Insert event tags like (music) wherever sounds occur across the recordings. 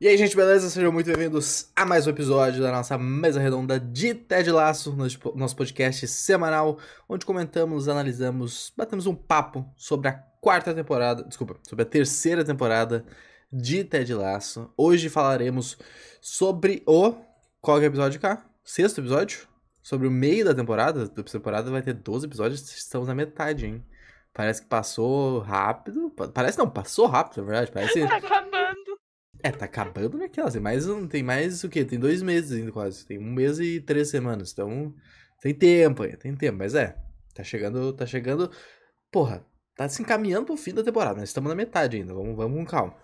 E aí, gente, beleza? Sejam muito bem-vindos a mais um episódio da nossa mesa redonda de Ted Laço, nosso podcast semanal, onde comentamos, analisamos, batemos um papo sobre a quarta temporada, desculpa, sobre a terceira temporada de Ted Laço. Hoje falaremos sobre o. Qual é o episódio cá? Sexto episódio? Sobre o meio da temporada. Da temporada vai ter 12 episódios, estamos na metade, hein? Parece que passou rápido. Parece não, passou rápido, na verdade. Parece. (laughs) É, tá acabando naquela. Tem mais, tem mais o quê? Tem dois meses ainda quase. Tem um mês e três semanas. Então, tem tempo aí, tem tempo. Mas é, tá chegando, tá chegando. Porra, tá se encaminhando pro fim da temporada. Nós estamos na metade ainda. Vamos, vamos com calma.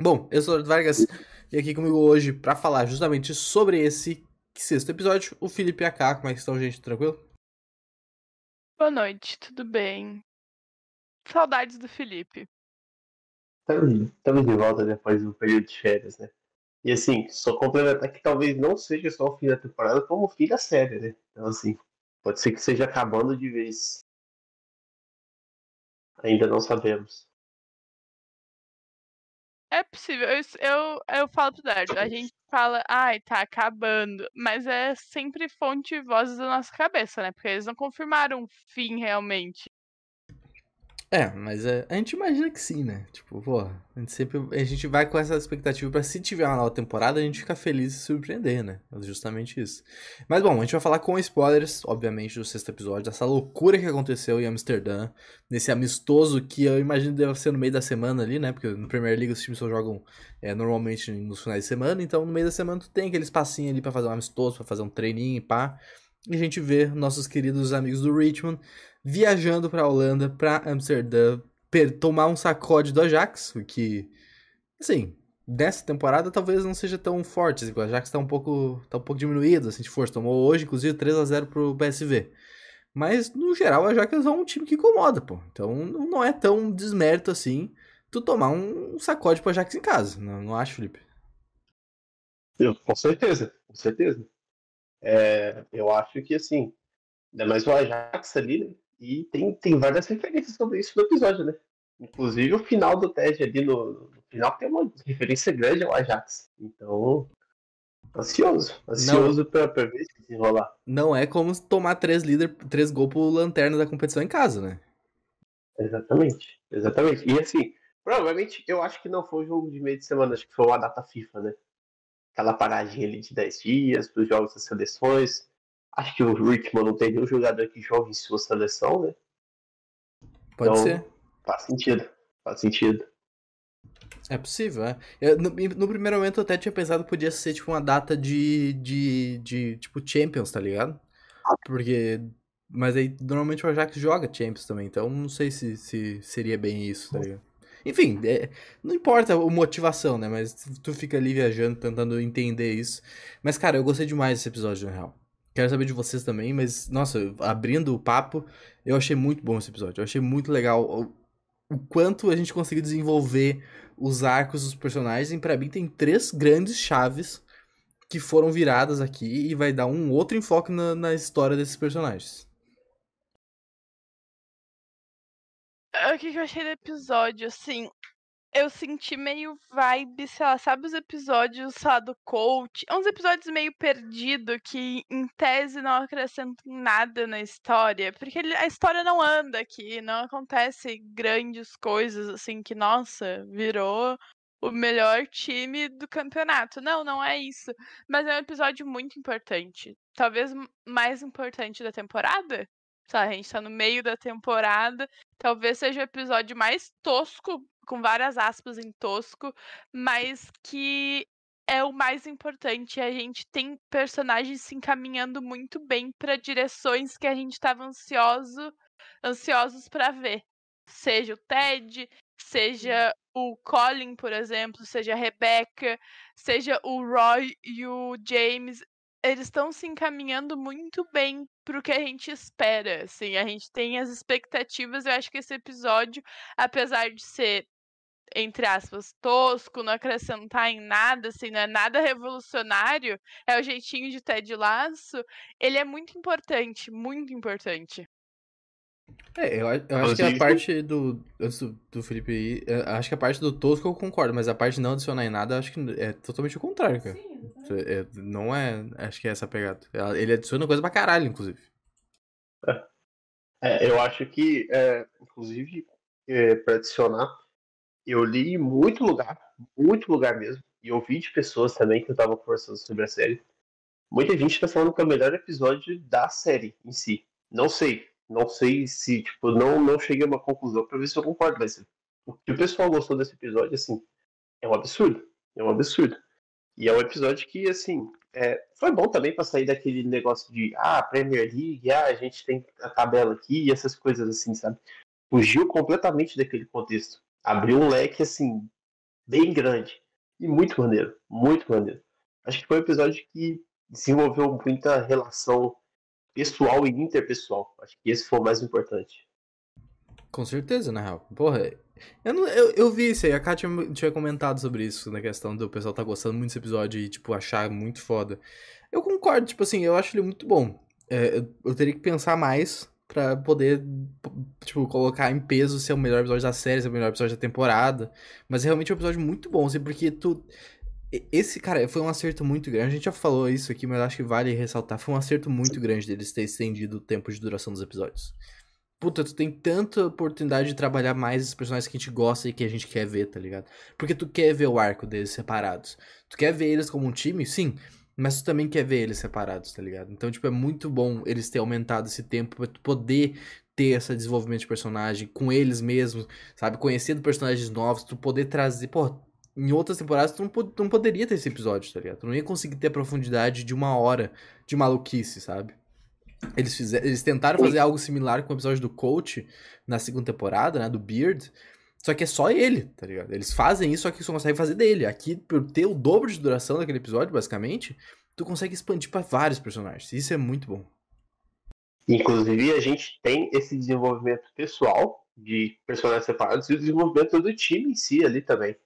Bom, eu sou o Vargas e aqui comigo hoje para falar justamente sobre esse sexto episódio, o Felipe AK. Como é que estão, gente? Tranquilo? Boa noite, tudo bem? Saudades do Felipe. Estamos de volta depois do período de férias, né? E assim, só complementar que talvez não seja só o fim da temporada, como o fim da série, né? Então assim, pode ser que seja acabando de vez. Ainda não sabemos. É possível. Eu, eu, eu falo pro Dardo, a gente fala, ai, tá acabando. Mas é sempre fonte e vozes da nossa cabeça, né? Porque eles não confirmaram um fim realmente. É, mas é, a gente imagina que sim, né? Tipo, pô, a gente sempre. A gente vai com essa expectativa pra se tiver uma nova temporada, a gente fica feliz e se surpreender, né? É justamente isso. Mas bom, a gente vai falar com spoilers, obviamente, do sexto episódio, dessa loucura que aconteceu em Amsterdã, nesse amistoso que eu imagino deve ser no meio da semana ali, né? Porque no Premier League os times só jogam é, normalmente nos finais de semana, então no meio da semana tu tem aquele espacinho ali para fazer um amistoso, para fazer um treininho e pá. E a gente vê nossos queridos amigos do Richmond viajando para a Holanda, para Amsterdã, tomar um sacode do Ajax, o que, assim, nessa temporada talvez não seja tão forte. Assim, o Ajax está um pouco, tá um pouco diminuído, assim, de força. Tomou hoje, inclusive, 3 a 0 pro PSV. Mas, no geral, o Ajax é um time que incomoda, pô. Então, não é tão desmérito assim tu tomar um sacode pro Ajax em casa. Não, não acho, Felipe? Eu, com certeza, com certeza. É, eu acho que, assim, ainda mais o Ajax ali, né? E tem, tem várias referências sobre isso no episódio, né? Inclusive o final do TED ali no, no final tem uma referência grande ao Ajax. Então, ansioso. Ansioso não, pra, pra ver se desenrolar. Não é como tomar três, líder, três gols pro lanterna da competição em casa, né? Exatamente. Exatamente. E assim, provavelmente eu acho que não foi um jogo de meio de semana, acho que foi uma data FIFA, né? Aquela paradinha ali de 10 dias, dos jogos das seleções. Acho que o Rickman não tem nenhum jogador que jogue em sua seleção, né? Pode então, ser. Faz sentido. Faz sentido. É possível, é. Eu, no, no, primeiro momento eu até tinha pensado que podia ser tipo uma data de, de, de tipo Champions, tá ligado? Porque. Mas aí normalmente o Ajax joga Champions também, então não sei se, se seria bem isso, tá ligado? Enfim, é, não importa a motivação, né? Mas tu fica ali viajando, tentando entender isso. Mas, cara, eu gostei demais desse episódio, na real. Quero saber de vocês também, mas, nossa, abrindo o papo, eu achei muito bom esse episódio. Eu achei muito legal o, o quanto a gente conseguiu desenvolver os arcos dos personagens. E pra mim tem três grandes chaves que foram viradas aqui e vai dar um outro enfoque na, na história desses personagens. O que eu achei do episódio, assim, eu senti meio vibe, sei lá, sabe os episódios, sei lá, do coach? É uns episódios meio perdido que, em tese, não acrescentam nada na história. Porque a história não anda aqui, não acontece grandes coisas, assim, que, nossa, virou o melhor time do campeonato. Não, não é isso. Mas é um episódio muito importante. Talvez mais importante da temporada? Tá, a gente tá no meio da temporada. Talvez seja o episódio mais tosco com várias aspas em tosco, mas que é o mais importante. A gente tem personagens se encaminhando muito bem para direções que a gente estava ansioso, ansiosos para ver. Seja o Ted, seja o Colin, por exemplo, seja a Rebecca, seja o Roy e o James eles estão se encaminhando muito bem pro que a gente espera, assim, a gente tem as expectativas, eu acho que esse episódio, apesar de ser entre aspas, tosco, não acrescentar em nada, assim, não é nada revolucionário, é o jeitinho de Ted Laço, ele é muito importante, muito importante. É, eu, eu acho que a parte do. Antes do, do Felipe aí, é, acho que a parte do tosco eu concordo, mas a parte de não adicionar em nada, acho que é totalmente o contrário, cara. Sim, é, não é. Acho que é essa pegada. Ele adiciona coisa pra caralho, inclusive. É, eu acho que, é, inclusive, é, pra adicionar, eu li em muito lugar, muito lugar mesmo, e ouvi de pessoas também que eu tava conversando sobre a série. Muita gente tá falando que é o melhor episódio da série em si. Não sei, não sei se, tipo, não, não cheguei a uma conclusão pra ver se eu concordo, mas o que o pessoal gostou desse episódio, assim, é um absurdo. É um absurdo. E é um episódio que, assim, é, foi bom também para sair daquele negócio de, ah, Premier League, ah, a gente tem a tabela aqui e essas coisas assim, sabe? Fugiu completamente daquele contexto. Abriu um leque, assim, bem grande. E muito maneiro, muito maneiro. Acho que foi um episódio que desenvolveu muita relação pessoal e interpessoal. Acho que esse foi o mais importante. Com certeza, na real. Porra, eu, não, eu, eu vi isso aí, a Kátia tinha comentado sobre isso, na questão do pessoal tá gostando muito desse episódio e, tipo, achar muito foda. Eu concordo, tipo assim, eu acho ele muito bom. É, eu, eu, teria que pensar mais pra poder, tipo, colocar em peso se é o melhor episódio da série, se é o melhor episódio da temporada. Mas é realmente um episódio muito bom, assim, porque tu. Esse, cara, foi um acerto muito grande. A gente já falou isso aqui, mas acho que vale ressaltar. Foi um acerto muito grande deles ter estendido o tempo de duração dos episódios. Puta, tu tem tanta oportunidade de trabalhar mais os personagens que a gente gosta e que a gente quer ver, tá ligado? Porque tu quer ver o arco deles separados. Tu quer ver eles como um time, sim, mas tu também quer ver eles separados, tá ligado? Então, tipo, é muito bom eles terem aumentado esse tempo pra tu poder ter esse desenvolvimento de personagem com eles mesmos, sabe? Conhecendo personagens novos, tu poder trazer, pô, em outras temporadas tu não, tu não poderia ter esse episódio, tá ligado? Tu não ia conseguir ter a profundidade de uma hora de maluquice, sabe? Eles, fizeram, eles tentaram fazer algo similar com o episódio do Coach na segunda temporada, né? Do Beard. Só que é só ele, tá ligado? Eles fazem isso, só que só conseguem fazer dele. Aqui, por ter o dobro de duração daquele episódio, basicamente, tu consegue expandir para vários personagens. Isso é muito bom. Inclusive, a gente tem esse desenvolvimento pessoal de personagens separados e o desenvolvimento do time em si ali também.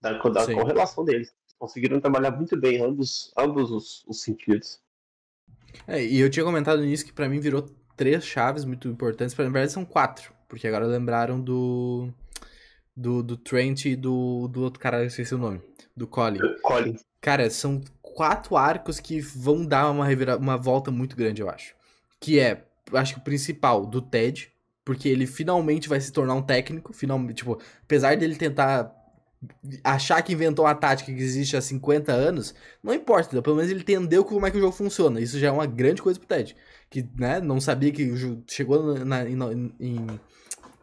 Da, da correlação deles. Conseguiram trabalhar muito bem ambos, ambos os, os sentidos. É, e eu tinha comentado nisso que para mim virou três chaves muito importantes. Na verdade, são quatro. Porque agora lembraram do. Do, do Trent e do, do outro cara, eu esqueci o nome. Do Colin. Colin. Cara, são quatro arcos que vão dar uma, revira, uma volta muito grande, eu acho. Que é, acho que o principal, do Ted. Porque ele finalmente vai se tornar um técnico. Finalmente, tipo, apesar dele tentar achar que inventou uma tática que existe há 50 anos, não importa, pelo menos ele entendeu como é que o jogo funciona. Isso já é uma grande coisa pro Ted. Que, né, não sabia que chegou na, na, em,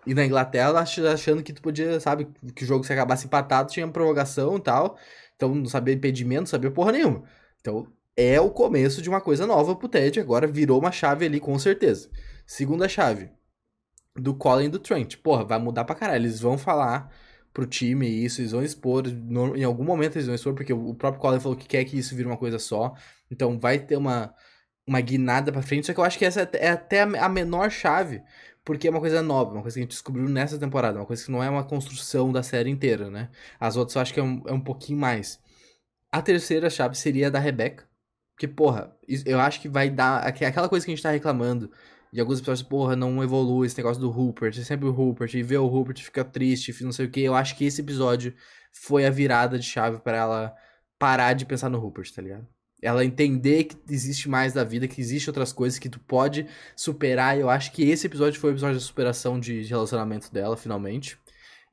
e na Inglaterra achando que tu podia, sabe, que o jogo se acabasse empatado tinha prorrogação e tal. Então não sabia impedimento, não sabia porra nenhuma. Então é o começo de uma coisa nova pro Ted, agora virou uma chave ali com certeza. Segunda chave, do Colin e do Trent. Porra, vai mudar pra caralho. Eles vão falar pro time isso, eles vão expor, em algum momento eles vão expor, porque o próprio Colin falou que quer que isso vire uma coisa só, então vai ter uma, uma guinada pra frente, só que eu acho que essa é até a menor chave, porque é uma coisa nova, uma coisa que a gente descobriu nessa temporada, uma coisa que não é uma construção da série inteira, né? As outras eu acho que é um, é um pouquinho mais. A terceira chave seria a da Rebecca, porque, porra, eu acho que vai dar aquela coisa que a gente tá reclamando e alguns episódios, porra, não evolui esse negócio do Rupert, é sempre o Rupert, e ver o Rupert fica triste, não sei o que. Eu acho que esse episódio foi a virada de chave para ela parar de pensar no Rupert, tá ligado? Ela entender que existe mais da vida, que existe outras coisas que tu pode superar. Eu acho que esse episódio foi o episódio da superação de relacionamento dela, finalmente.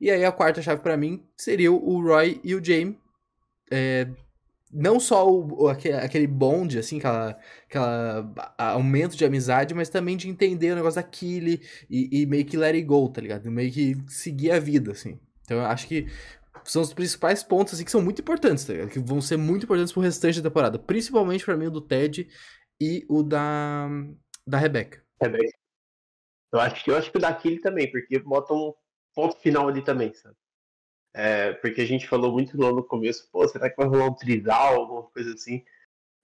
E aí a quarta chave para mim seria o Roy e o Jaime é, não só o, aquele bonde, assim, aquela, aquela aumento de amizade, mas também de entender o negócio da Killy e, e, meio que let it go, tá ligado? Meio que seguir a vida, assim. Então eu acho que são os principais pontos, assim, que são muito importantes, tá ligado? Que vão ser muito importantes pro restante da temporada. Principalmente para mim o do Ted e o da, da Rebecca. Rebecca. Eu acho que eu acho que o da Killy também, porque bota um ponto final ali também, sabe? É, porque a gente falou muito lá no começo, pô, será que vai rolar um trisal, alguma coisa assim?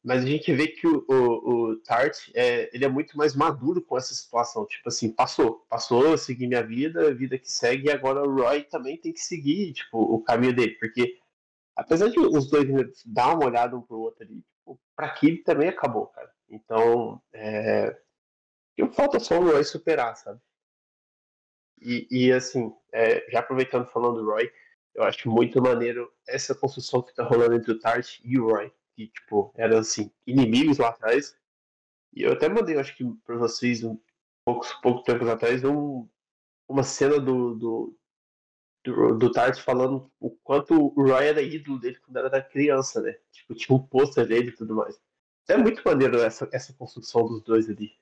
Mas a gente vê que o, o, o Tart, é, ele é muito mais maduro com essa situação. Tipo assim, passou, passou, segui minha vida, a vida que segue, e agora o Roy também tem que seguir, tipo, o caminho dele. Porque, apesar de os dois dar uma olhada um pro outro ali, tipo, pra aquilo também acabou, cara. Então, é... falta só o Roy superar, sabe? E, e assim, é, já aproveitando falando do Roy, eu acho muito maneiro essa construção que tá rolando entre o Tart e o Roy. Que, tipo, eram, assim, inimigos lá atrás. E eu até mandei, acho que pra vocês, um poucos, pouco tempo atrás, um, uma cena do, do, do, do Tart falando o quanto o Roy era ídolo dele quando era criança, né? Tipo, tinha um pôster dele e tudo mais. É muito maneiro essa, essa construção dos dois ali.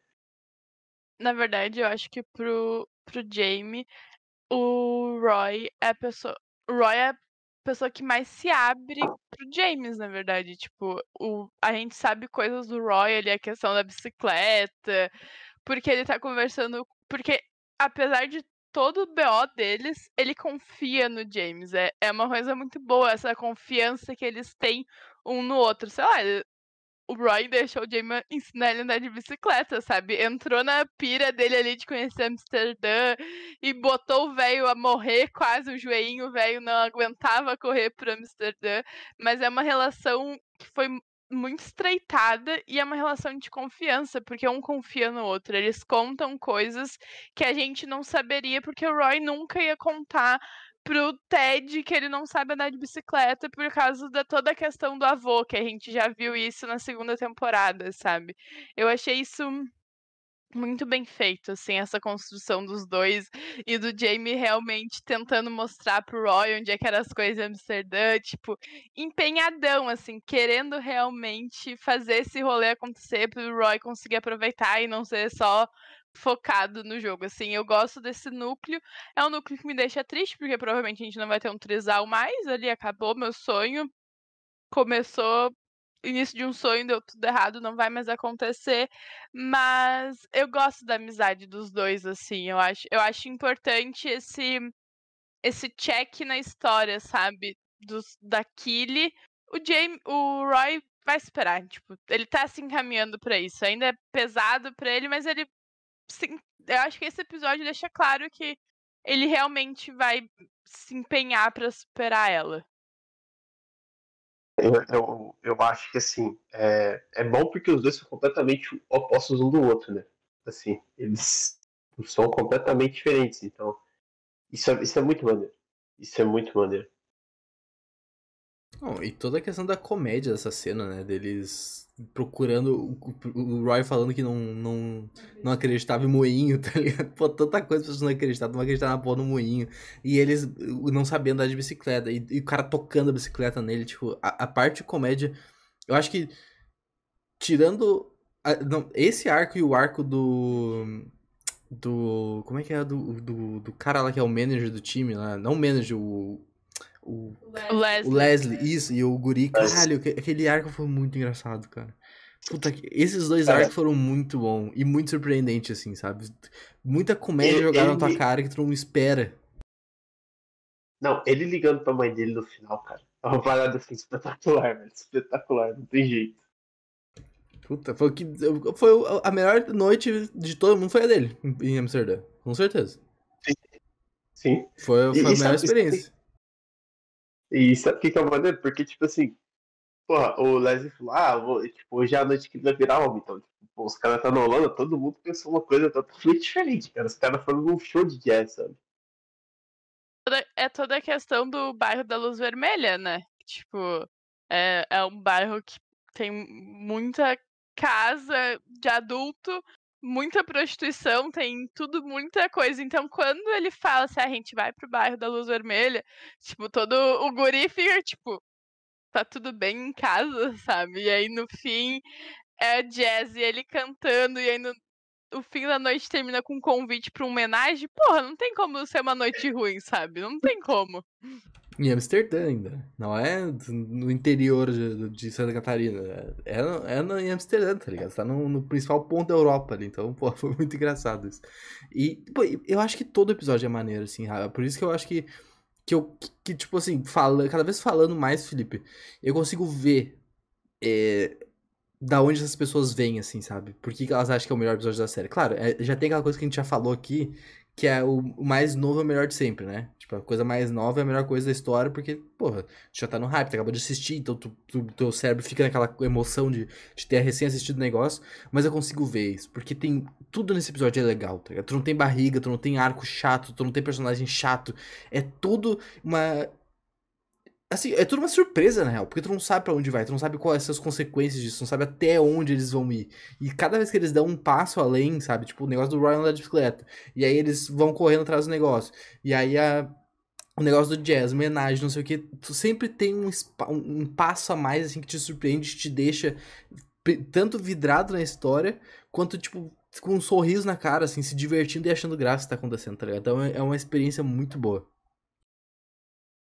Na verdade, eu acho que pro, pro Jamie, o Roy é a pessoa. Roy é a pessoa que mais se abre pro James, na verdade. Tipo, o, a gente sabe coisas do Roy ali, a questão da bicicleta, porque ele tá conversando. Porque, apesar de todo o BO deles, ele confia no James. É, é uma coisa muito boa, essa confiança que eles têm um no outro. Sei lá, o Roy deixou o Jamie ensinar ele a andar de bicicleta, sabe? Entrou na pira dele ali de conhecer Amsterdã e botou o velho a morrer quase, o joelhinho velho não aguentava correr para Amsterdã. Mas é uma relação que foi muito estreitada e é uma relação de confiança, porque um confia no outro. Eles contam coisas que a gente não saberia, porque o Roy nunca ia contar pro Ted que ele não sabe andar de bicicleta por causa da toda a questão do avô, que a gente já viu isso na segunda temporada, sabe? Eu achei isso muito bem feito, assim, essa construção dos dois e do Jamie realmente tentando mostrar pro Roy onde é que eram as coisas em Amsterdã, tipo, empenhadão, assim, querendo realmente fazer esse rolê acontecer pro Roy conseguir aproveitar e não ser só focado no jogo, assim. Eu gosto desse núcleo. É um núcleo que me deixa triste, porque provavelmente a gente não vai ter um trisal mais. Ali acabou meu sonho. Começou início de um sonho, deu tudo errado, não vai mais acontecer. Mas eu gosto da amizade dos dois, assim. Eu acho, eu acho importante esse esse check na história, sabe? Dos, da Killy. O Jamie, o Roy vai esperar, tipo, ele tá se encaminhando para isso. Ainda é pesado para ele, mas ele sim, eu acho que esse episódio deixa claro que ele realmente vai se empenhar para superar ela. Eu, eu, eu, acho que assim é, é bom porque os dois são completamente opostos um do outro, né? Assim, eles são completamente diferentes, então isso é, isso é muito maneiro. Isso é muito maneiro. E toda a questão da comédia dessa cena, né? Deles procurando o, Roy falando que não, não, não acreditava em moinho, (laughs) tá ligado? Pô, tanta coisa pra pessoas não acreditar, não acreditar na porra no moinho. E eles não sabiam andar de bicicleta. E, e, o cara tocando a bicicleta nele, tipo, a, a parte de comédia. Eu acho que. Tirando. A, não, esse arco e o arco do. Do. Como é que é? Do, do, do cara lá que é o manager do time lá. Não o manager, o o, o Leslie. O Leslie, isso, e o Guri. Caralho, aquele arco foi muito engraçado, cara. Puta, esses dois arcos foram muito bons e muito surpreendente, assim, sabe? Muita comédia jogada na tua cara que tu não espera. Não, ele ligando pra mãe dele no final, cara. É uma parada assim espetacular, velho. Espetacular, não tem jeito. Puta, foi, que, foi a melhor noite de todo mundo foi a dele, em Amsterdã, com certeza. Sim. Sim. Foi, foi e, a melhor experiência. E sabe o que, que é maneiro? Porque, tipo assim, porra, o Leslie falou, ah, vou, tipo, hoje é a noite que ele vai virar homem. Então, tipo, pô, os caras tá na Holanda, todo mundo pensou uma coisa totalmente diferente, cara. Os caras foram num show de jazz, sabe? É toda a questão do bairro da Luz Vermelha, né? Tipo, é, é um bairro que tem muita casa de adulto, muita prostituição, tem tudo, muita coisa. Então, quando ele fala assim, ah, a gente vai pro bairro da Luz Vermelha, tipo, todo o guri fica, tipo, tá tudo bem em casa, (laughs) sabe? E aí, no fim, é jazz e ele cantando, e aí no o fim da noite termina com um convite pra uma homenagem. Porra, não tem como ser uma noite ruim, sabe? Não tem como. Em Amsterdã ainda. Não é no interior de, de Santa Catarina. É, é no, em Amsterdã, tá ligado? Você tá no, no, principal ponto da Europa ali. Então, pô, (laughs) foi muito engraçado isso. E, pô, eu acho que todo episódio é maneiro, assim, Por isso que eu acho que. Que eu, que, que tipo assim, fala, cada vez falando mais, Felipe, eu consigo ver é, da onde essas pessoas vêm, assim, sabe? Por que elas acham que é o melhor episódio da série. Claro, é, já tem aquela coisa que a gente já falou aqui, que é o, o mais novo é o melhor de sempre, né? Tipo, a coisa mais nova é a melhor coisa da história, porque, porra, já tá no hype, tu acabou de assistir, então tu, tu, teu cérebro fica naquela emoção de, de ter recém-assistido o negócio, mas eu consigo ver isso, porque tem. Tudo nesse episódio é legal, tá ligado? Tu não tem barriga, tu não tem arco chato, tu não tem personagem chato. É tudo uma Assim, é tudo uma surpresa, na real, porque tu não sabe para onde vai, tu não sabe quais são as consequências disso, não sabe até onde eles vão ir. E cada vez que eles dão um passo além, sabe? Tipo, o negócio do Ryan da bicicleta. E aí eles vão correndo atrás do negócio. E aí a, o negócio do jazz, homenagem, não sei o que. Tu sempre tem um, um, passo a mais, assim, que te surpreende, te deixa tanto vidrado na história, quanto, tipo, com um sorriso na cara, assim, se divertindo e achando graça que tá acontecendo, tá ligado? Então é uma experiência muito boa.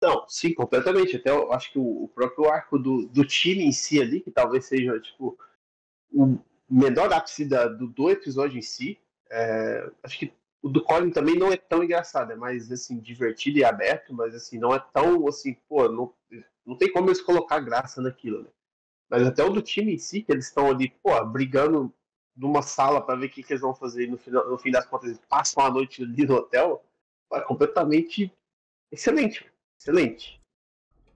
Não, sim, completamente. Até eu acho que o, próprio arco do, do time em si ali, que talvez seja, tipo, o menor ápice da, do, do episódio em si. É, acho que o do Colin também não é tão engraçado, é mais, assim, divertido e aberto, mas, assim, não é tão, assim, pô, não, não tem como eles colocar graça naquilo, né? Mas até o do time em si, que eles estão ali, pô, brigando numa sala para ver o que, que, eles vão fazer no, final, no fim das contas, eles passam a noite ali no hotel, é completamente excelente excelente.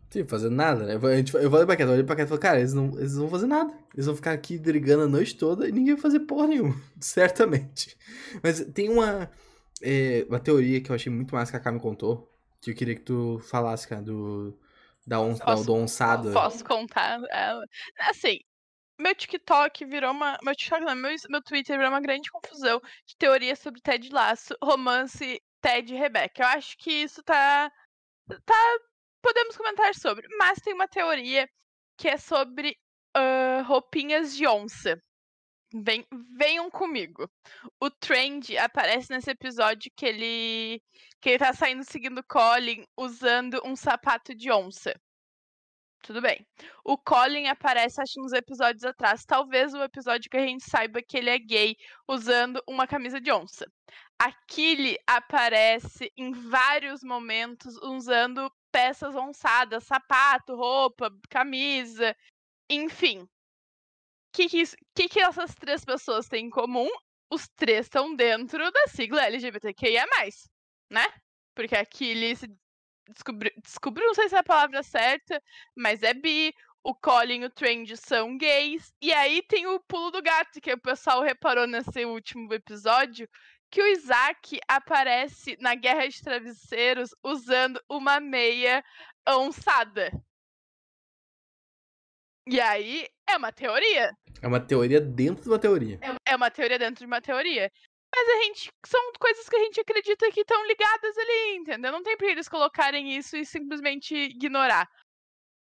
Sim, fazendo nada, né? Eu, gente, eu falei pra Cat, eu olhei pra Cat e falei, cara, eles não, eles não vão fazer nada. Eles vão ficar aqui brigando a noite toda e ninguém vai fazer porra nenhuma. (laughs) Certamente. Mas tem uma, é, uma teoria que eu achei muito mais que a Kami contou, que eu queria que tu falasse, cara, do, da on, posso, do onçado. (laughs) Posso contar ela? Assim, meu TikTok virou uma. Meu TikTok não, meu, meu Twitter virou uma grande confusão de teorias sobre Ted Laço, romance Ted e Rebecca. Eu acho que isso tá tá, podemos comentar sobre. Mas tem uma teoria que é sobre uh, roupinhas de onça. Vem, venham comigo. O Trend aparece nesse episódio que ele que ele tá saindo seguindo Colin usando um sapato de onça. Tudo bem. O Colin aparece, acho, uns episódios atrás. Talvez o episódio que a gente saiba que ele é gay usando uma camisa de onça. A Killy aparece em vários momentos usando peças onçadas, sapato, roupa, camisa, enfim. O que que, que, que essas três pessoas têm em comum? Os três estão dentro da sigla LGBTQIA+, né? Porque a Killy se descobriu, descobriu, não sei se é a palavra certa, mas é bi, o Colin e o Trend são gays, e aí tem o pulo do gato, que o pessoal reparou nesse último episódio, que o Isaac aparece na Guerra de Travesseiros usando uma meia onçada. E aí é uma teoria. É uma teoria dentro de uma teoria. É uma teoria dentro de uma teoria. Mas a gente. São coisas que a gente acredita que estão ligadas ali, entendeu? Não tem pra eles colocarem isso e simplesmente ignorar.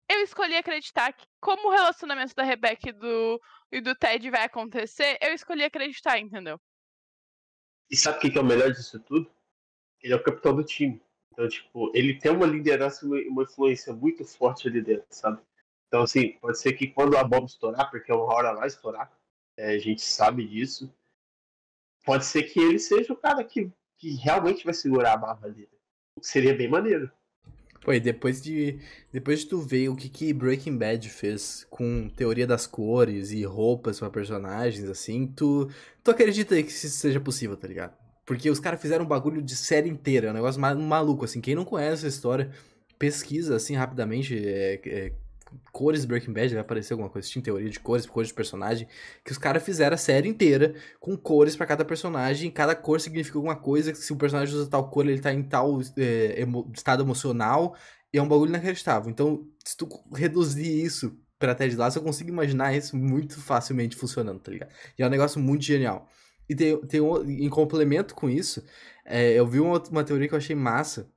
Eu escolhi acreditar que, como o relacionamento da Rebecca e do, e do Ted vai acontecer, eu escolhi acreditar, entendeu? E sabe o que é o melhor disso tudo? Ele é o capitão do time. Então, tipo, ele tem uma liderança e uma influência muito forte ali dentro, sabe? Então, assim, pode ser que quando a bomba estourar, porque uma hora vai estourar, é, a gente sabe disso, pode ser que ele seja o cara que, que realmente vai segurar a. O que seria bem maneiro. Pô, e depois de, depois de tu ver o que, que Breaking Bad fez com teoria das cores e roupas para personagens, assim, tu, tu acredita que isso seja possível, tá ligado? Porque os caras fizeram um bagulho de série inteira, é um negócio maluco, assim. Quem não conhece a história, pesquisa, assim, rapidamente, é, é, cores Breaking Bad, vai aparecer alguma coisa, tinha teoria de cores, cores de personagem, que os caras fizeram a série inteira com cores para cada personagem, cada cor significa alguma coisa, se o personagem usa tal cor, ele tá em tal é, emo, estado emocional, e é um bagulho inacreditável. Então, se tu reduzir isso pra Ted Lasso, eu consigo imaginar isso muito facilmente funcionando, tá ligado? E é um negócio muito genial. E tem, tem um, em complemento com isso, é, eu vi uma, uma teoria que eu achei massa,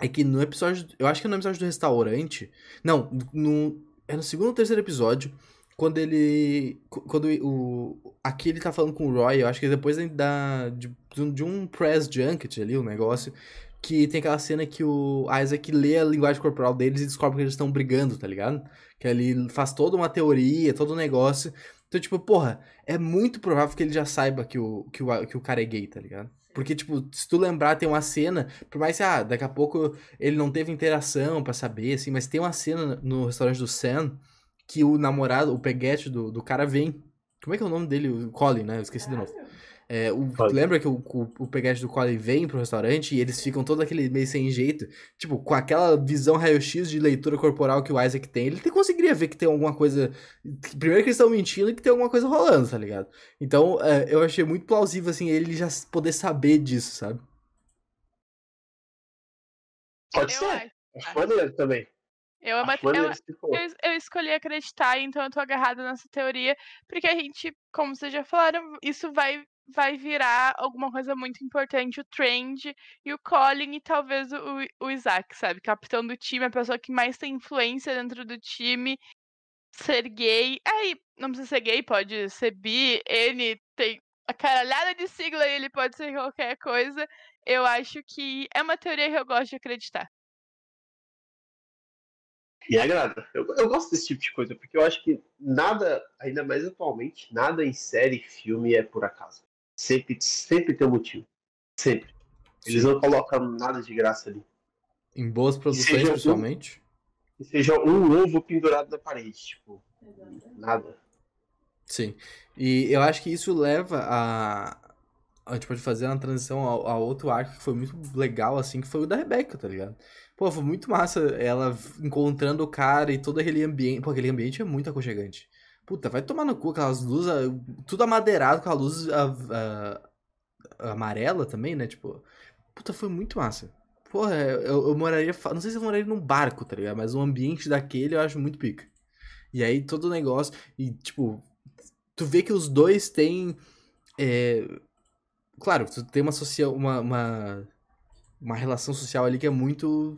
é que no episódio. Eu acho que é no episódio do restaurante. Não, no. É no segundo ou terceiro episódio. Quando ele. Quando o. Aqui ele tá falando com o Roy, eu acho que é depois da. De, de um press junket ali, o um negócio. Que tem aquela cena que o Isaac lê a linguagem corporal deles e descobre que eles estão brigando, tá ligado? Que ele faz toda uma teoria, todo um negócio. Então, tipo, porra, é muito provável que ele já saiba que o, que o, que o cara é gay, tá ligado? Porque, tipo, se tu lembrar, tem uma cena, por mais que, ah, daqui a pouco ele não teve interação para saber, assim, mas tem uma cena no restaurante do Sam que o namorado, o peguete do, do cara vem. Como é que é o nome dele? O Colin, né? Eu esqueci de novo. É, o, lembra que o, o, o Peguete do Colin vem pro restaurante e eles ficam todo aquele meio sem jeito? Tipo, com aquela visão raio-x de leitura corporal que o Isaac tem, ele conseguiria ver que tem alguma coisa. Primeiro que eles estão mentindo e que tem alguma coisa rolando, tá ligado? Então, é, eu achei muito plausível, assim, ele já poder saber disso, sabe? Pode eu ser. Acho maneiro também. Eu, eu, eu, eu, escolhi acreditar, então eu tô agarrada nessa teoria, porque a gente, como vocês já falaram, isso vai, vai virar alguma coisa muito importante, o Trend e o Colin e talvez o, o Isaac, sabe? Capitão do time, a pessoa que mais tem influência dentro do time, ser gay. Aí, não precisa ser gay, pode ser bi, ele tem a caralhada de sigla e ele pode ser qualquer coisa. Eu acho que é uma teoria que eu gosto de acreditar. Me agrada. Eu, eu gosto desse tipo de coisa, porque eu acho que nada, ainda mais atualmente, nada em série, filme é por acaso. Sempre, sempre tem um motivo. Sempre. Eles não colocam nada de graça ali. Em boas produções, principalmente. Um, seja um ovo pendurado na parede, tipo. Nada. Sim. E eu acho que isso leva a, a gente pode fazer uma transição a, a, outro arco que foi muito legal, assim, que foi o da Rebeca, tá ligado? Pô, foi muito massa ela encontrando o cara e todo aquele ambiente. Pô, aquele ambiente é muito aconchegante. Puta, vai tomar no cu aquelas luzes, tudo amadeirado com a luz a, a, amarela também, né? Tipo, puta, foi muito massa. Porra, eu, eu moraria. Não sei se eu moraria num barco, tá ligado? Mas o ambiente daquele eu acho muito pica. E aí todo o negócio. E, tipo, tu vê que os dois têm. É, Claro, tu tem uma, social, uma, uma, uma relação social ali que é muito.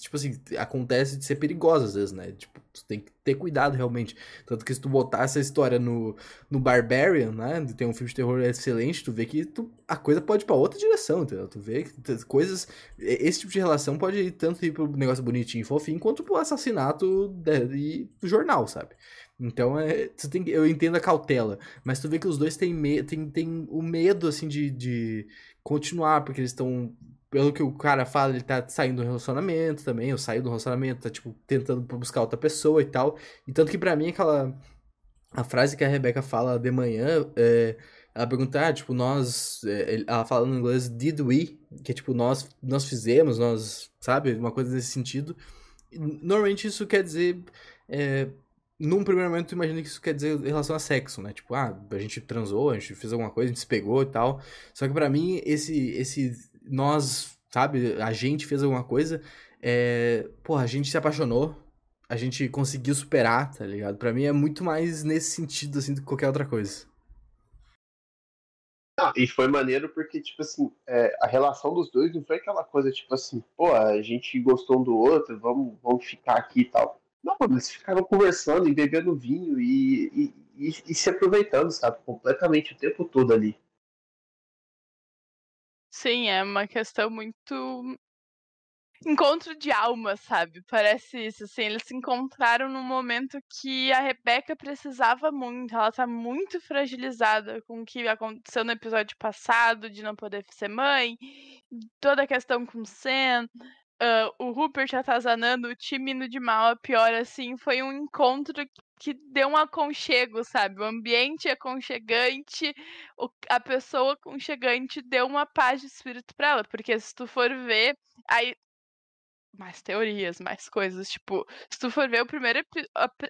Tipo assim, acontece de ser perigosa às vezes, né? Tipo, tu tem que ter cuidado realmente. Tanto que se tu botar essa história no, no Barbarian, né? Tem um filme de terror excelente, tu vê que tu, a coisa pode ir pra outra direção, entendeu? Tu vê que coisas. Esse tipo de relação pode ir tanto ir pro negócio bonitinho e fofinho, quanto pro assassinato de, de jornal, sabe? Então, é, tu tem, eu entendo a cautela, mas tu vê que os dois têm, me, tem, tem o medo, assim, de, de continuar, porque eles estão pelo que o cara fala, ele tá saindo do relacionamento também, ou saiu do relacionamento, tá, tipo, tentando buscar outra pessoa e tal. E tanto que para mim, aquela. A frase que a Rebeca fala de manhã, é, ela pergunta, ah, tipo, nós. É, ela fala no inglês, did we? Que é tipo, nós, nós fizemos, nós. Sabe? Uma coisa nesse sentido. Normalmente isso quer dizer. É, num primeiro momento, tu imagina que isso quer dizer em relação a sexo, né? Tipo, ah, a gente transou, a gente fez alguma coisa, a gente se pegou e tal. Só que para mim, esse, esse nós, sabe, a gente fez alguma coisa, é, porra, a gente se apaixonou, a gente conseguiu superar, tá ligado? Pra mim é muito mais nesse sentido, assim, do que qualquer outra coisa. Ah, e foi maneiro porque, tipo assim, é, a relação dos dois não foi aquela coisa, tipo assim, pô, a gente gostou um do outro, vamos, vamos ficar aqui e tal. Não, eles ficaram conversando e bebendo vinho e, e, e, e, se aproveitando, sabe? Completamente o tempo todo ali. Sim, é uma questão muito. Encontro de alma, sabe? Parece isso, assim, eles se encontraram num momento que a Rebeca precisava muito, ela tá muito fragilizada com o que aconteceu no episódio passado, de não poder ser mãe, toda a questão com o Sam, uh, o Rupert atazanando o time indo de mal a pior, assim, foi um encontro que deu um aconchego, sabe? O ambiente aconchegante, o, a pessoa aconchegante deu uma paz de espírito para ela, porque se tu for ver, aí mais teorias, mais coisas. Tipo, se tu for ver o primeiro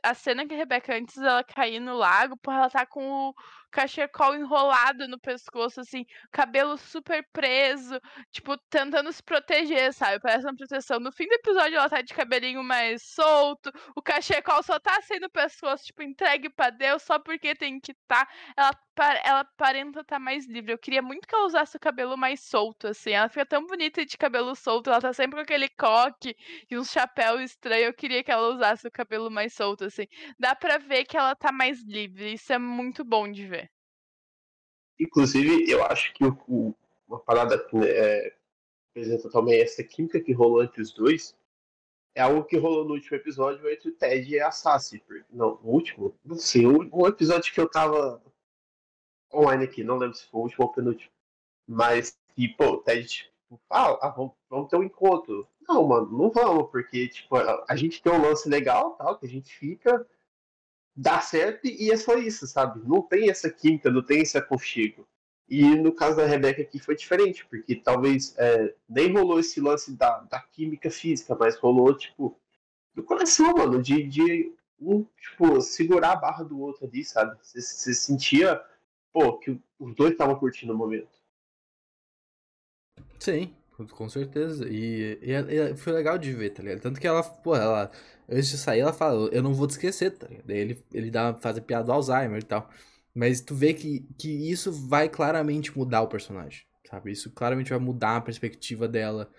a, cena que a Rebeca, antes dela cair no lago, porra, ela tá com o cachecol enrolado no pescoço, assim, cabelo super preso, tipo, tentando se proteger, sabe? Parece uma proteção. No fim do episódio, ela tá de cabelinho mais solto, o cachecol só tá assim no pescoço, tipo, entregue pra Deus só porque tem que tá. Ela, ela aparenta estar tá mais livre. Eu queria muito que ela usasse o cabelo mais solto, assim. Ela fica tão bonita de cabelo solto, ela tá sempre com aquele coque e uns chapéus estranhos. Eu queria que ela usasse o cabelo mais solto, assim. Dá pra ver que ela tá mais livre. Isso é muito bom de ver. Inclusive, eu acho que o, uma parada que né, é, apresenta também essa química que rolou entre os dois é algo que rolou no último episódio entre o Ted e a Sassy. Não, no último? Não sei. O, episódio que eu tava online aqui, não lembro se foi o último ou penúltimo. Mas, e, pô, o Ted, tipo, ah, ah vamos, vamos, ter um encontro. Não, mano, não vamos, porque, tipo, a, a gente tem um lance legal, tal, que a gente fica, dá certo e é só isso, sabe? Não tem essa química, não tem esse aconchego. E no caso da Rebeca aqui foi diferente, porque talvez é, nem rolou esse lance da, da química física, mas rolou, tipo, do coração, mano, de, de um, tipo, segurar a barra do outro ali, sabe? Você sentia, pô, que os dois estavam curtindo o momento. Sim, com certeza. E, e, e, foi legal de ver, tá ligado? Tanto que ela, pô, ela, antes de sair, ela fala, eu não vou te esquecer, tá ligado? Daí ele, ele dá, faz piada do Alzheimer e tal. Mas tu vê que, que isso vai claramente mudar o personagem, sabe? Isso claramente vai mudar a perspectiva dela.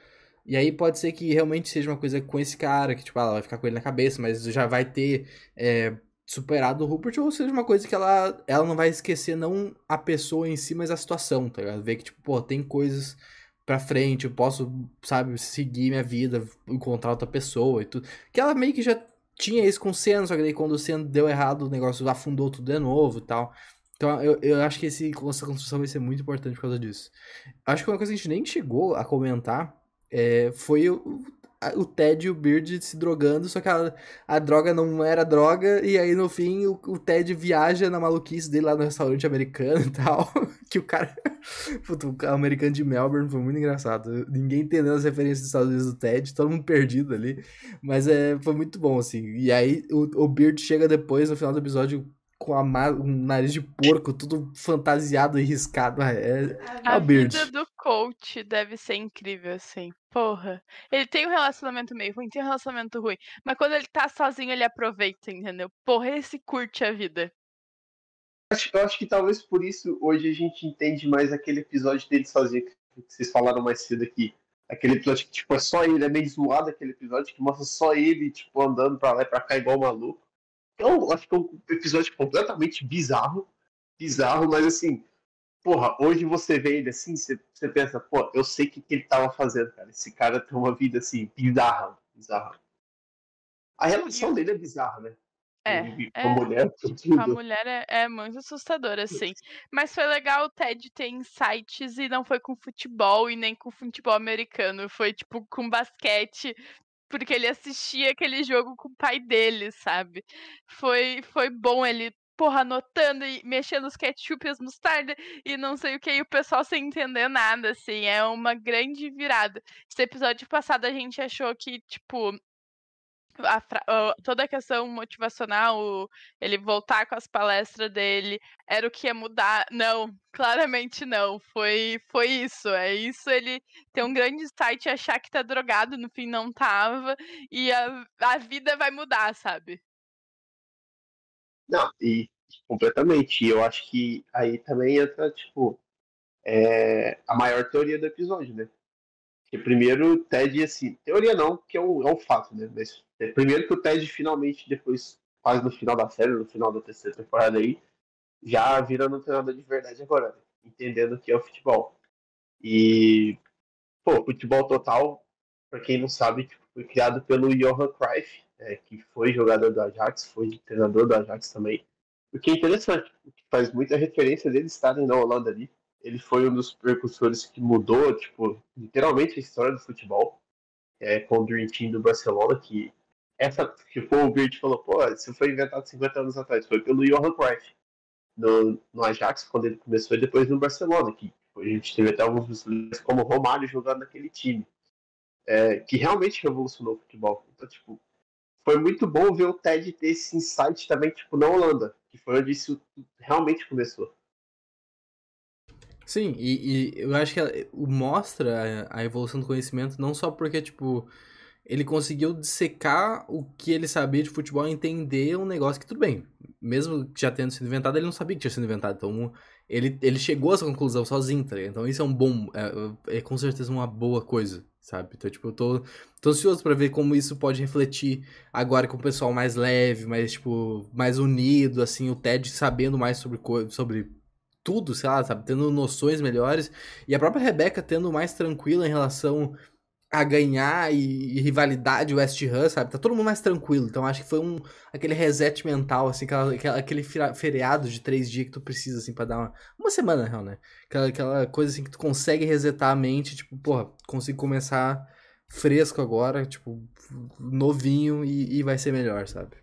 E aí pode ser que realmente seja uma coisa com esse cara, que tipo, ela vai ficar com ele na cabeça, mas já vai ter é, superado o Rupert, ou seja uma coisa que ela, ela não vai esquecer não a pessoa em si, mas a situação, tá ligado? Ver que, tipo, pô, tem coisas pra frente, eu posso, sabe, seguir minha vida, encontrar outra pessoa e tudo. Que ela meio que já tinha isso com o Senna, só que daí quando o Senna deu errado, o negócio afundou tudo de novo e tal. Então eu, eu acho que esse, essa construção vai ser muito importante por causa disso. Acho que uma coisa que a gente nem chegou a comentar é, foi o, o Ted e o Beard se drogando, só que a, a droga não era droga, e aí no fim o, o Ted viaja na maluquice dele lá no restaurante americano e tal, (laughs) que o cara, puto, o americano de Melbourne foi muito engraçado, ninguém entendendo as referências dos Estados Unidos do Ted, todo mundo perdido ali, mas é, foi muito bom, assim, e aí o, o Beard chega depois, no final do episódio, com a um nariz de porco, tudo fantasiado e riscado. É, é a, a vida do coach deve ser incrível, assim. Porra. Ele tem um relacionamento meio ruim, tem um relacionamento ruim. Mas quando ele tá sozinho, ele aproveita, entendeu? Porra, esse curte a vida. Eu acho que talvez por isso hoje a gente entende mais aquele episódio dele sozinho que vocês falaram mais cedo aqui. Aquele episódio que, tipo, é só ele, é meio zoado aquele episódio que mostra só ele, tipo, andando pra lá e pra cá igual maluco. Então, acho que é um episódio completamente bizarro. Bizarro, mas assim, porra, hoje você vê ele assim, você, você pensa, pô, eu sei o que, que ele tava fazendo, cara. Esse cara tem uma vida assim, bizarra, bizarra. A relação dele é bizarra, né? É, com é, a mulher, com a mulher é, é, muito assustadora, assim. Mas foi legal o Ted ter insights e não foi com futebol e nem com futebol americano. Foi, tipo, com basquete, porque ele assistia aquele jogo com o pai dele, sabe? Foi, foi bom ele, porra, anotando e mexendo os ketchup e as mostarda e não sei o que, e o pessoal sem entender nada, assim. É uma grande virada. Esse episódio passado a gente achou que, tipo, a, toda a questão motivacional, ele voltar com as palestras dele, era o que ia mudar. Não, (laughs) claramente não. Foi, foi isso. É isso. Ele tem um grande insight achar que tá drogado, no fim não tava, e a, a vida vai mudar, sabe? Não, e completamente. E eu acho que aí também entra, tipo, é, a maior teoria do episódio, né? Que primeiro o Ted, assim, teoria não, que é um, é um fato, né? Mas é, primeiro que o Ted finalmente, depois, quase no final da série, no final da terceira temporada aí, já virando um treinador de verdade agora, né? entendendo que é o futebol. E, pô, futebol total, para quem não sabe, tipo, foi criado pelo Johan Cruyff, é, que foi jogador do Ajax, foi treinador do Ajax também. O que é interessante, faz muita referência dele estarem na Holanda ali. Ele foi um dos precursores que mudou, tipo, literalmente a história do futebol, é, com o Dream Team do Barcelona, que essa que foi o Beard falou, pô, isso foi inventado 50 anos atrás, foi pelo Johan Cruyff no, no Ajax, quando ele começou, e depois no Barcelona, que a gente teve até alguns como Romário jogando naquele time, é, que realmente revolucionou o futebol. Então, tipo, foi muito bom ver o Ted ter esse insight também, tipo, na Holanda, que foi onde isso realmente começou. Sim, e, e eu acho que mostra a evolução do conhecimento não só porque, tipo, ele conseguiu dissecar o que ele sabia de futebol e entender um negócio que tudo bem. Mesmo já tendo sido inventado, ele não sabia que tinha sido inventado. Então, ele, ele chegou a essa conclusão sozinho, tá ligado? Então, isso é um bom. É, é, com certeza uma boa coisa, sabe? Então, tipo, eu tô, tô ansioso para ver como isso pode refletir agora com o pessoal mais leve, mais, tipo, mais unido, assim, o Ted sabendo mais sobre, sobre tudo, sei lá, sabe? Tendo noções melhores. E a própria Rebeca tendo mais tranquila em relação a ganhar e, e, rivalidade West Ham, sabe? Tá todo mundo mais tranquilo. Então acho que foi um aquele reset mental, assim, aquela, aquela, aquele feriado de três dias que tu precisa, assim, pra dar uma, uma semana, na real, né? Aquela, aquela coisa assim que tu consegue resetar a mente, tipo, porra, consigo começar fresco agora, tipo, novinho e, e vai ser melhor, sabe?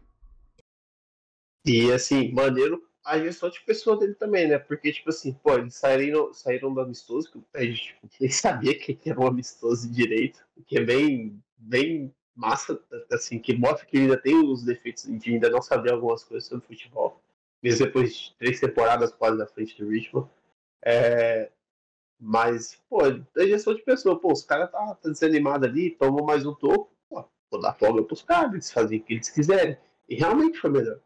E assim, maneiro a gestão de pessoa dele também, né? Porque, tipo assim, pô, eles saíram, saíram do amistoso, que a gente tipo, (laughs) nem sabia que era um amistoso direito, que é bem, bem massa, assim, que mostra que ainda tem os defeitos de ainda não saber algumas coisas sobre futebol, mesmo depois de três temporadas quase na frente do Richmond. É, mas, pô, a gestão de pessoa, pô, os caras tá, tá desanimado ali, tomou mais um topo, pô, vou dar folga pros caras, eles fazem o que eles quiserem. E realmente foi melhor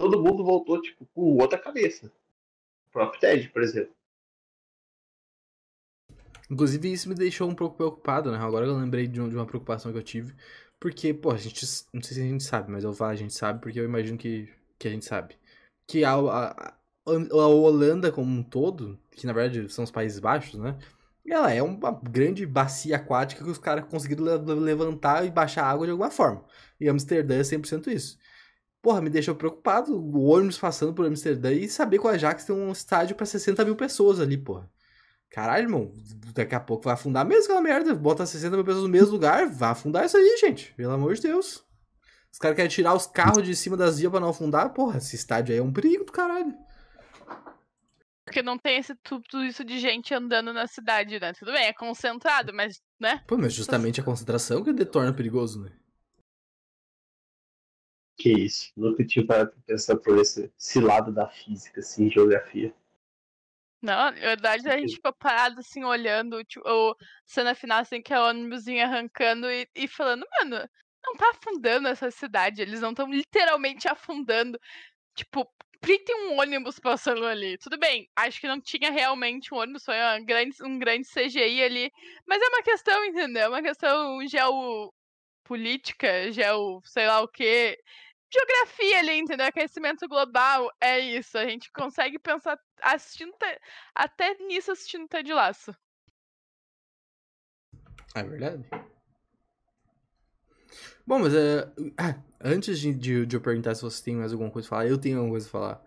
todo mundo voltou tipo, com outra cabeça. O próprio Ted, por exemplo. Inclusive, isso me deixou um pouco preocupado, né? Agora eu lembrei de, uma preocupação que eu tive. Porque, pô, a gente. Não sei se a gente sabe, mas eu falo a gente sabe porque eu imagino que, que a gente sabe. Que a, a, a Holanda como um todo, que na verdade são os Países Baixos, né? Ela é uma grande bacia aquática que os caras conseguiram levantar e baixar água de alguma forma. E Amsterdã é 100% isso porra, me deixou preocupado o ônibus passando por Amsterdã e saber que o Ajax tem um estádio para 60 mil pessoas ali, porra. Caralho, irmão, daqui a pouco vai afundar mesmo aquela merda. Bota 60 mil pessoas no mesmo lugar, vai afundar isso aí, gente. Pelo amor de Deus. Os caras querem tirar os carros de cima das vias pra não afundar. Porra, esse estádio aí é um perigo do caralho. Porque não tem esse tudo isso de gente andando na cidade, né? Tudo bem, é concentrado, mas, né? Pô, mas justamente a concentração que torna perigoso, né? Que isso, nunca tinha parado pra pensar por esse, esse lado da física, assim, geografia. Não, na verdade a gente ficou parado assim, olhando, tipo, o cena final, assim, que é o ônibusinho arrancando e, e falando, mano, não tá afundando essa cidade, eles não estão literalmente afundando. Tipo, tem um ônibus passando ali. Tudo bem, acho que não tinha realmente um ônibus, foi uma grande, um grande CGI ali. Mas é uma questão, entendeu? É uma questão geopolítica, geo, sei lá o quê geografia ali, entendeu? Aquecimento global é isso. A gente consegue pensar assistindo até nisso assistindo Ted Laço. É verdade. Bom, mas ah, antes de, de, de, eu perguntar se você tem mais alguma coisa a falar, eu tenho alguma coisa a falar.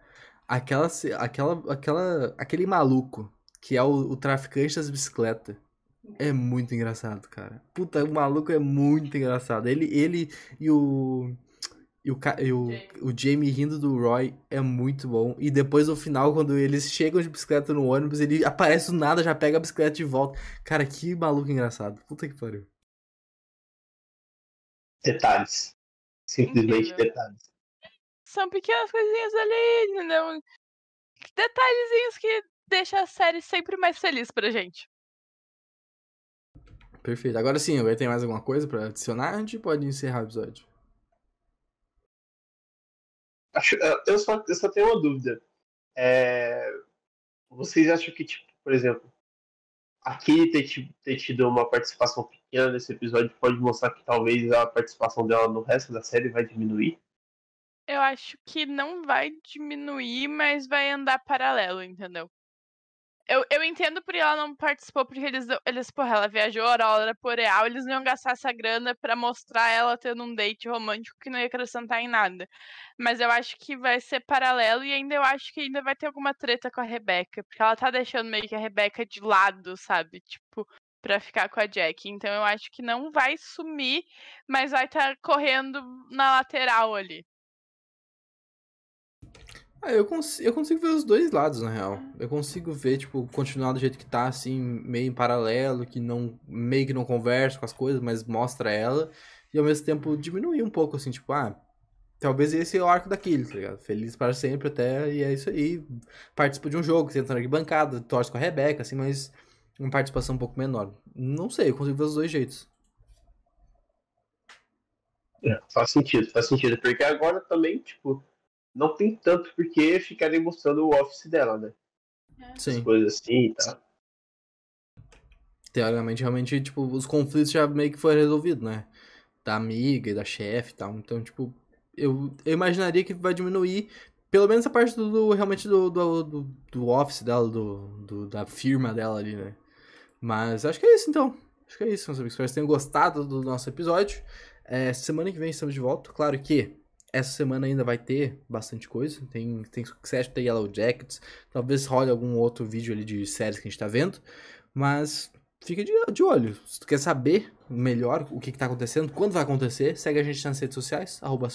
Aquela, aquela, aquela, aquele maluco que é o, o traficante das bicicletas. É muito engraçado, cara. Puta, o maluco é muito engraçado. Ele, ele e o. E o, e o, o Jamie rindo do Roy é muito bom. E depois no final, quando eles chegam de bicicleta no ônibus, ele aparece do nada, já pega a bicicleta de volta. Cara, que maluco engraçado. Puta que pariu. Detalhes. Simplesmente Incrível. detalhes. São pequenas coisinhas ali, entendeu? Detalhezinhos que deixam a série sempre mais feliz pra gente. Perfeito. Agora sim, agora tem mais alguma coisa pra adicionar? A gente pode encerrar o episódio. Eu, só, eu só tenho uma dúvida. É, vocês acham que, tipo, por exemplo, aqui ter, ter tido uma participação pequena nesse episódio pode mostrar que talvez a participação dela no resto da série vai diminuir? Eu acho que não vai diminuir, mas vai andar paralelo, entendeu? Eu, eu entendo porque ela não participou, porque eles, eles porra, ela viajou, a hora real, eles não iam gastar essa grana pra mostrar ela tendo um date romântico que não ia acrescentar em nada. Mas eu acho que vai ser paralelo e ainda eu acho que ainda vai ter alguma treta com a Rebeca, porque ela tá deixando meio que a Rebeca de lado, sabe? Tipo, pra ficar com a Jack. Então eu acho que não vai sumir, mas vai estar tá correndo na lateral ali. Ah, eu, cons eu consigo ver os dois lados, na real. Eu consigo ver, tipo, continuar do jeito que tá, assim, meio em paralelo, que não. meio que não conversa com as coisas, mas mostra ela. E ao mesmo tempo diminuir um pouco, assim, tipo, ah, talvez esse é o arco daquele, tá ligado? Feliz para sempre até, e é isso aí. Participa de um jogo, senta na bancada, torce com a Rebeca, assim, mas uma participação um pouco menor. Não sei, eu consigo ver os dois jeitos. É, faz sentido, faz sentido. Porque agora também, tipo, não tem tanto porque ficarem mostrando o office dela, né? Sim. As coisas assim e tal. Teoricamente, realmente, tipo, os conflitos já meio que foram resolvidos, né? Da amiga e da chefe e tal. Então, tipo, eu, eu imaginaria que vai diminuir pelo menos a parte do, do realmente do, do, do, do, office dela, do, do, da firma dela ali, né? Mas acho que é isso então. Acho que é isso, meus amigos. Espero que tenham gostado do nosso episódio. É, semana que vem estamos de volta. Claro que essa semana ainda vai ter bastante coisa. Tem, tem Succession, tem Yellow Jackets. Talvez role algum outro vídeo ali de séries que a gente tá vendo. Mas fica de, de olho. Se tu quer saber melhor o que, que tá acontecendo, quando vai acontecer, segue a gente nas redes sociais, arroba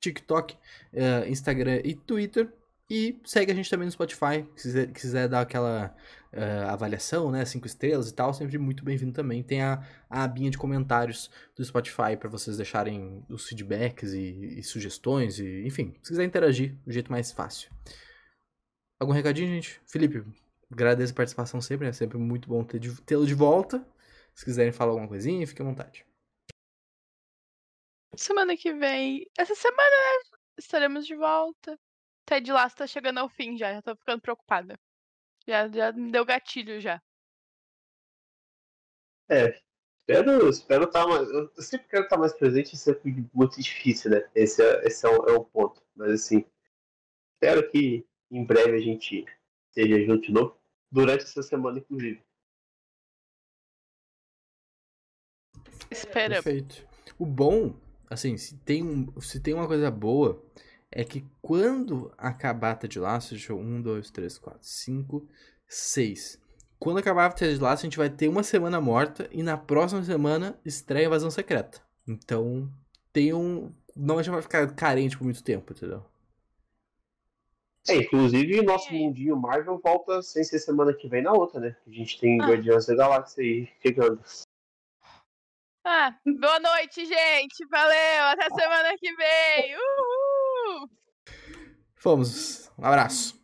TikTok, uh, Instagram e Twitter. E segue a gente também no Spotify, se quiser, quiser dar aquela uh, avaliação, né? Cinco estrelas e tal, sempre muito bem-vindo também. Tem a, a abinha de comentários do Spotify para vocês deixarem os feedbacks e, e, sugestões, e enfim, se quiser interagir, do jeito mais fácil. Algum recadinho, gente? Felipe, agradeço a participação sempre, é sempre muito bom tê-lo de volta. Se quiserem falar alguma coisinha, fique à vontade. Semana que vem. Essa semana, né? Estaremos de volta. Ted Lasso tá chegando ao fim já, já tô ficando preocupada. Já, já me deu gatilho já. É, espero, espero estar tá mais. Eu sempre quero estar tá mais presente, sempre muito difícil, né? Esse é, esse é, o, é o ponto. Mas assim, espero que em breve a gente esteja junto de novo. Durante essa semana, inclusive. Esperamos. Perfeito. O bom, assim, se tem, um, se tem uma coisa boa, é que quando acabar a de laço, deixa eu, 1, 2, 3, 4, 5, 6. Quando acabar a de laço, a gente vai ter uma semana morta e na próxima semana estreia Invasão Secreta. Então, tem um. Não a gente vai ficar carente por muito tempo, entendeu? É, inclusive nosso mundinho Marvel volta sem ser semana que vem na outra, né? A gente tem ah. Guardiões da Galáxia aí chegando. Ah, boa noite, gente. Valeu. Até semana que vem. Uhul. Fomos. Um abraço.